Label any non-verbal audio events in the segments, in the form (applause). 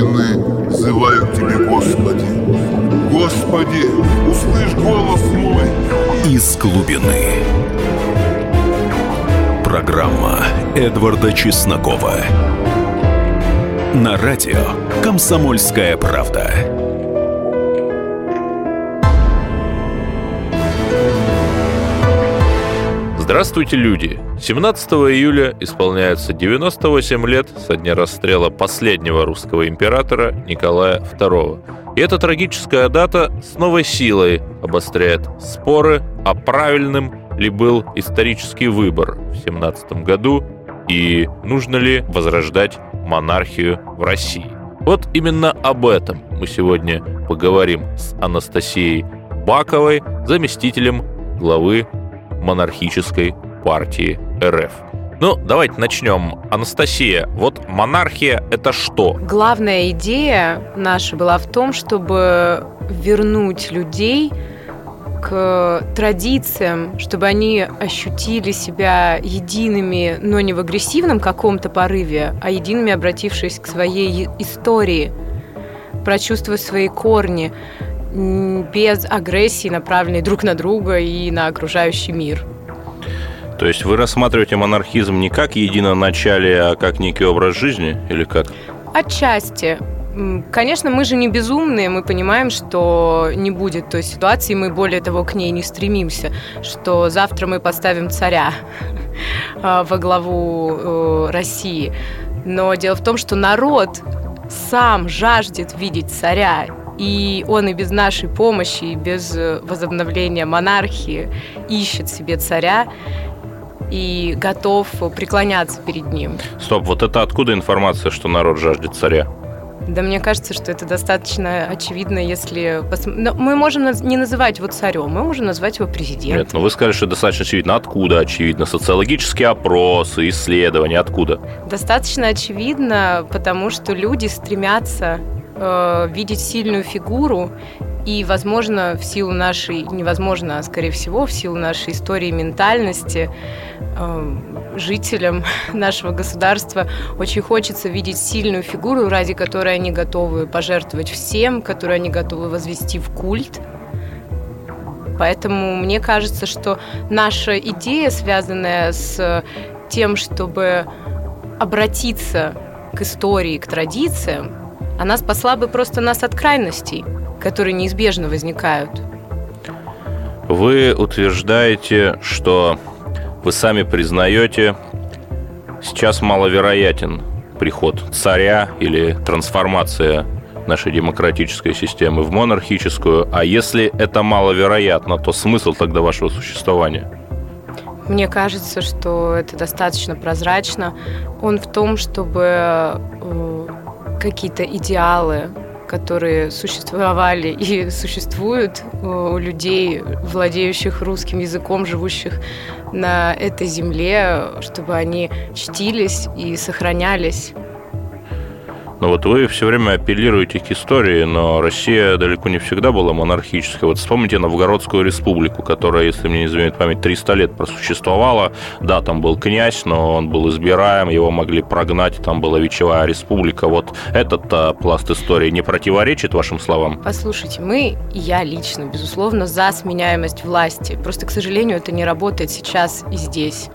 глубины взываю к Тебе, Господи. Господи, услышь голос мой. Из глубины. Программа Эдварда Чеснокова. На радио «Комсомольская правда». Здравствуйте, люди! 17 июля исполняется 98 лет со дня расстрела последнего русского императора Николая II. И эта трагическая дата с новой силой обостряет споры о правильном ли был исторический выбор в 17 году и нужно ли возрождать монархию в России. Вот именно об этом мы сегодня поговорим с Анастасией Баковой, заместителем главы монархической партии РФ. Ну, давайте начнем. Анастасия, вот монархия – это что? Главная идея наша была в том, чтобы вернуть людей к традициям, чтобы они ощутили себя едиными, но не в агрессивном каком-то порыве, а едиными, обратившись к своей истории, прочувствовать свои корни, без агрессии, направленной друг на друга и на окружающий мир. То есть вы рассматриваете монархизм не как единоначалие, а как некий образ жизни или как? Отчасти. Конечно, мы же не безумные, мы понимаем, что не будет той ситуации, мы более того к ней не стремимся, что завтра мы поставим царя (laughs) а, во главу э, России. Но дело в том, что народ сам жаждет видеть царя, и он и без нашей помощи, и без э, возобновления монархии ищет себе царя и готов преклоняться перед ним. Стоп, вот это откуда информация, что народ жаждет царя? Да мне кажется, что это достаточно очевидно, если... Но мы можем не называть его царем, мы можем назвать его президентом. Нет, ну вы сказали, что достаточно очевидно. Откуда очевидно? Социологические опросы, исследования, откуда? Достаточно очевидно, потому что люди стремятся э, видеть сильную фигуру и, возможно, в силу нашей, невозможно, а скорее всего, в силу нашей истории ментальности, э, жителям (laughs) нашего государства очень хочется видеть сильную фигуру, ради которой они готовы пожертвовать всем, которую они готовы возвести в культ. Поэтому мне кажется, что наша идея, связанная с тем, чтобы обратиться к истории, к традициям, она спасла бы просто нас от крайностей, которые неизбежно возникают. Вы утверждаете, что вы сами признаете, сейчас маловероятен приход царя или трансформация нашей демократической системы в монархическую. А если это маловероятно, то смысл тогда вашего существования? Мне кажется, что это достаточно прозрачно. Он в том, чтобы э, какие-то идеалы, которые существовали и существуют у людей, владеющих русским языком, живущих на этой земле, чтобы они чтились и сохранялись. Но вот вы все время апеллируете к истории, но Россия далеко не всегда была монархической. Вот вспомните Новгородскую республику, которая, если мне не изменяет память, 300 лет просуществовала. Да, там был князь, но он был избираем, его могли прогнать, там была Вечевая республика. Вот этот пласт истории не противоречит вашим словам? Послушайте, мы, я лично, безусловно, за сменяемость власти. Просто, к сожалению, это не работает сейчас и здесь.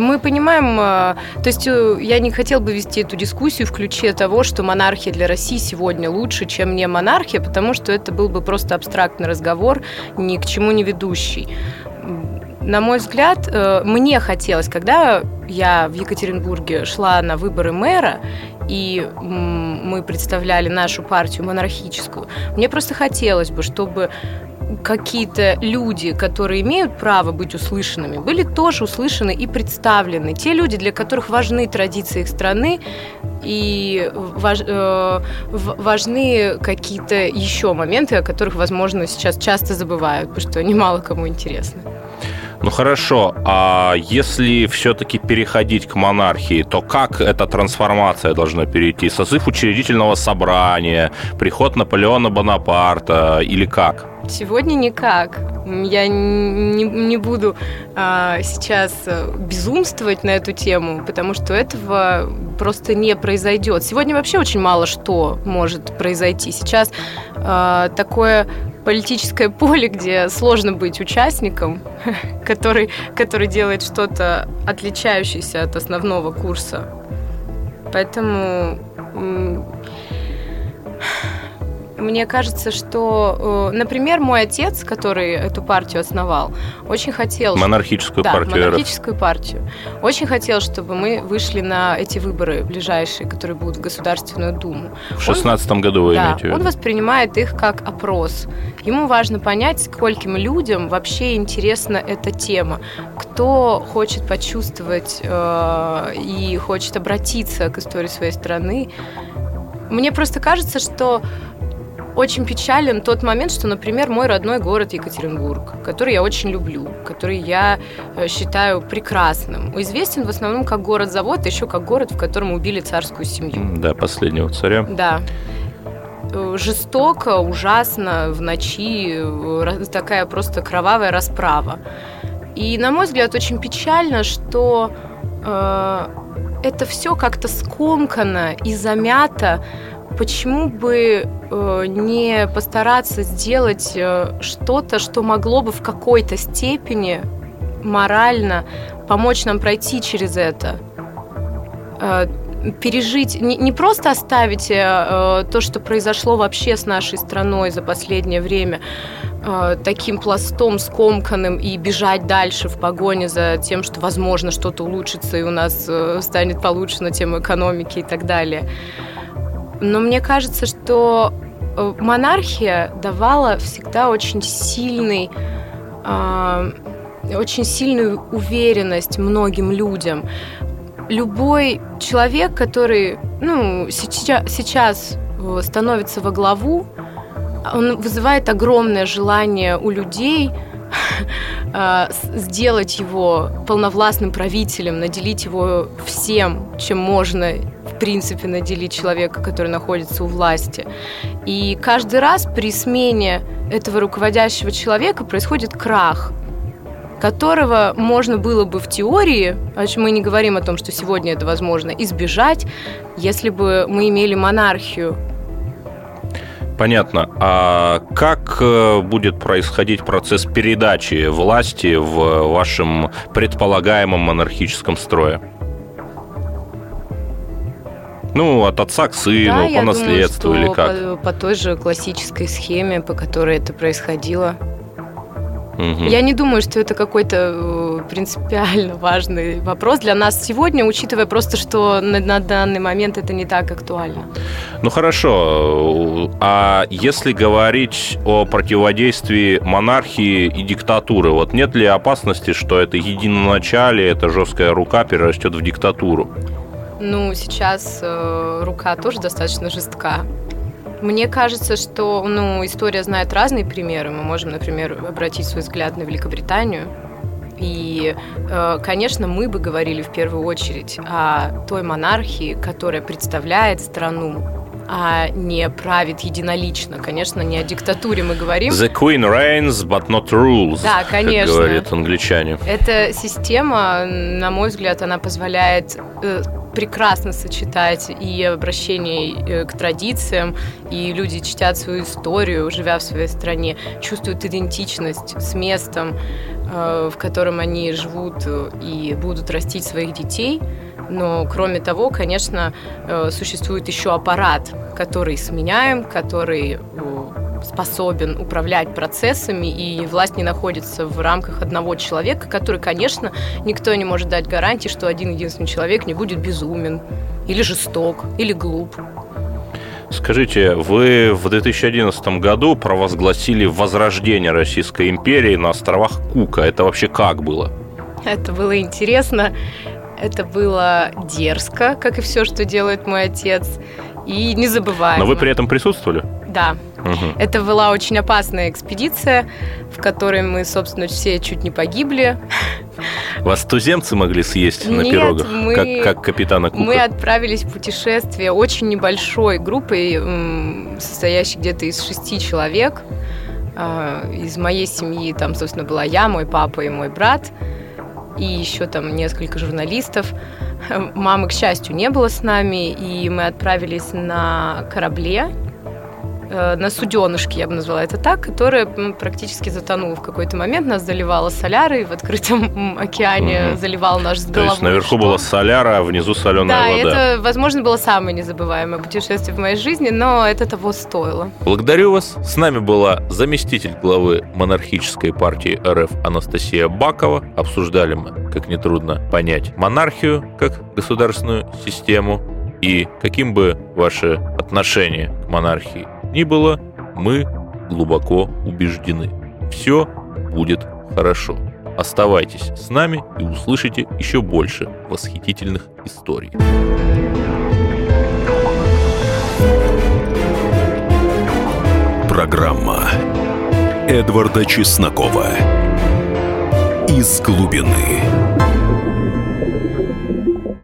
Мы понимаем, э, то есть э, я не хотел бы вести эту дискуссию в ключе того, что монархия для России сегодня лучше, чем не монархия, потому что это был бы просто абстрактный разговор, ни к чему не ведущий. На мой взгляд, э, мне хотелось, когда я в Екатеринбурге шла на выборы мэра, и мы представляли нашу партию монархическую, мне просто хотелось бы, чтобы какие-то люди, которые имеют право быть услышанными, были тоже услышаны и представлены. Те люди, для которых важны традиции их страны и важ, э, важны какие-то еще моменты, о которых, возможно, сейчас часто забывают, потому что они мало кому интересны. Ну хорошо, а если все-таки переходить к монархии, то как эта трансформация должна перейти? Созыв учредительного собрания, приход Наполеона Бонапарта или как? Сегодня никак. Я не, не буду а, сейчас э, безумствовать на эту тему, потому что этого просто не произойдет. Сегодня вообще очень мало что может произойти. Сейчас а, такое политическое (laughs) поле, где сложно быть участником, (laughs) который, который делает что-то отличающееся от основного курса. Поэтому мне кажется, что, э, например, мой отец, который эту партию основал, очень хотел... Монархическую да, партию монархическую РФ. партию. Очень хотел, чтобы мы вышли на эти выборы ближайшие, которые будут в Государственную Думу. В шестнадцатом году вы да, имеете в виду? он воспринимает их как опрос. Ему важно понять, скольким людям вообще интересна эта тема. Кто хочет почувствовать э, и хочет обратиться к истории своей страны. Мне просто кажется, что очень печален тот момент, что, например, мой родной город Екатеринбург, который я очень люблю, который я э, считаю прекрасным, известен в основном как город-завод, еще как город, в котором убили царскую семью. Да, последнего царя. Да э, жестоко, ужасно, в ночи, э, такая просто кровавая расправа. И, на мой взгляд, очень печально, что э, это все как-то скомкано и замято почему бы э, не постараться сделать э, что-то, что могло бы в какой-то степени морально помочь нам пройти через это? Э, пережить, не, не просто оставить э, то, что произошло вообще с нашей страной за последнее время, э, таким пластом скомканным и бежать дальше в погоне за тем, что, возможно, что-то улучшится и у нас э, станет получше на тему экономики и так далее. Но мне кажется, что э, монархия давала всегда очень сильный, э, очень сильную уверенность многим людям. Любой человек, который ну, сейчас, сейчас э, становится во главу, он вызывает огромное желание у людей (laughs) сделать его полновластным правителем, наделить его всем, чем можно принципе наделить человека, который находится у власти. И каждый раз при смене этого руководящего человека происходит крах которого можно было бы в теории, а мы не говорим о том, что сегодня это возможно, избежать, если бы мы имели монархию. Понятно. А как э, будет происходить процесс передачи власти в вашем предполагаемом монархическом строе? Ну, от отца к сыну, да, по наследству думаю, или как? По, по той же классической схеме, по которой это происходило. Угу. Я не думаю, что это какой-то э, принципиально важный вопрос для нас сегодня, учитывая просто, что на, на данный момент это не так актуально. Ну хорошо, а если говорить о противодействии монархии и диктатуры, вот нет ли опасности, что это единоначалие, эта жесткая рука перерастет в диктатуру? Ну, сейчас э, рука тоже достаточно жестка. Мне кажется, что ну, история знает разные примеры. Мы можем, например, обратить свой взгляд на Великобританию. И, э, конечно, мы бы говорили в первую очередь о той монархии, которая представляет страну, а не правит единолично. Конечно, не о диктатуре мы говорим. The queen reigns, but not rules. Да, конечно. Как говорят англичане. Эта система, на мой взгляд, она позволяет э, прекрасно сочетать и обращение э, к традициям, и люди чтят свою историю, живя в своей стране, чувствуют идентичность с местом, в котором они живут э, и будут растить своих детей. Но кроме того, конечно, существует еще аппарат, который сменяем, который способен управлять процессами, и власть не находится в рамках одного человека, который, конечно, никто не может дать гарантии, что один единственный человек не будет безумен, или жесток, или глуп. Скажите, вы в 2011 году провозгласили возрождение Российской империи на островах Кука. Это вообще как было? Это было интересно, это было дерзко, как и все, что делает мой отец, и незабываемо. Но вы при этом присутствовали? Да. Угу. Это была очень опасная экспедиция, в которой мы, собственно, все чуть не погибли. Вас туземцы могли съесть Нет, на пирогах, мы, как, как капитана Кука? Мы отправились в путешествие очень небольшой группой, состоящей где-то из шести человек. Э, из моей семьи там, собственно, была я, мой папа и мой брат, и еще там несколько журналистов. Мамы, к счастью, не было с нами, и мы отправились на корабле Э, на суденышке, я бы назвала это так, которая практически затонула в какой-то момент. Нас заливала солярой в открытом океане, угу. заливал наш с головой. То есть наверху была соляра, а внизу соленая да, вода. Да, это, возможно, было самое незабываемое путешествие в моей жизни, но это того стоило. Благодарю вас. С нами была заместитель главы монархической партии РФ Анастасия Бакова. Обсуждали мы, как нетрудно понять, монархию как государственную систему и каким бы ваше отношение к монархии ни было, мы глубоко убеждены. Все будет хорошо. Оставайтесь с нами и услышите еще больше восхитительных историй. Программа Эдварда Чеснокова «Из глубины».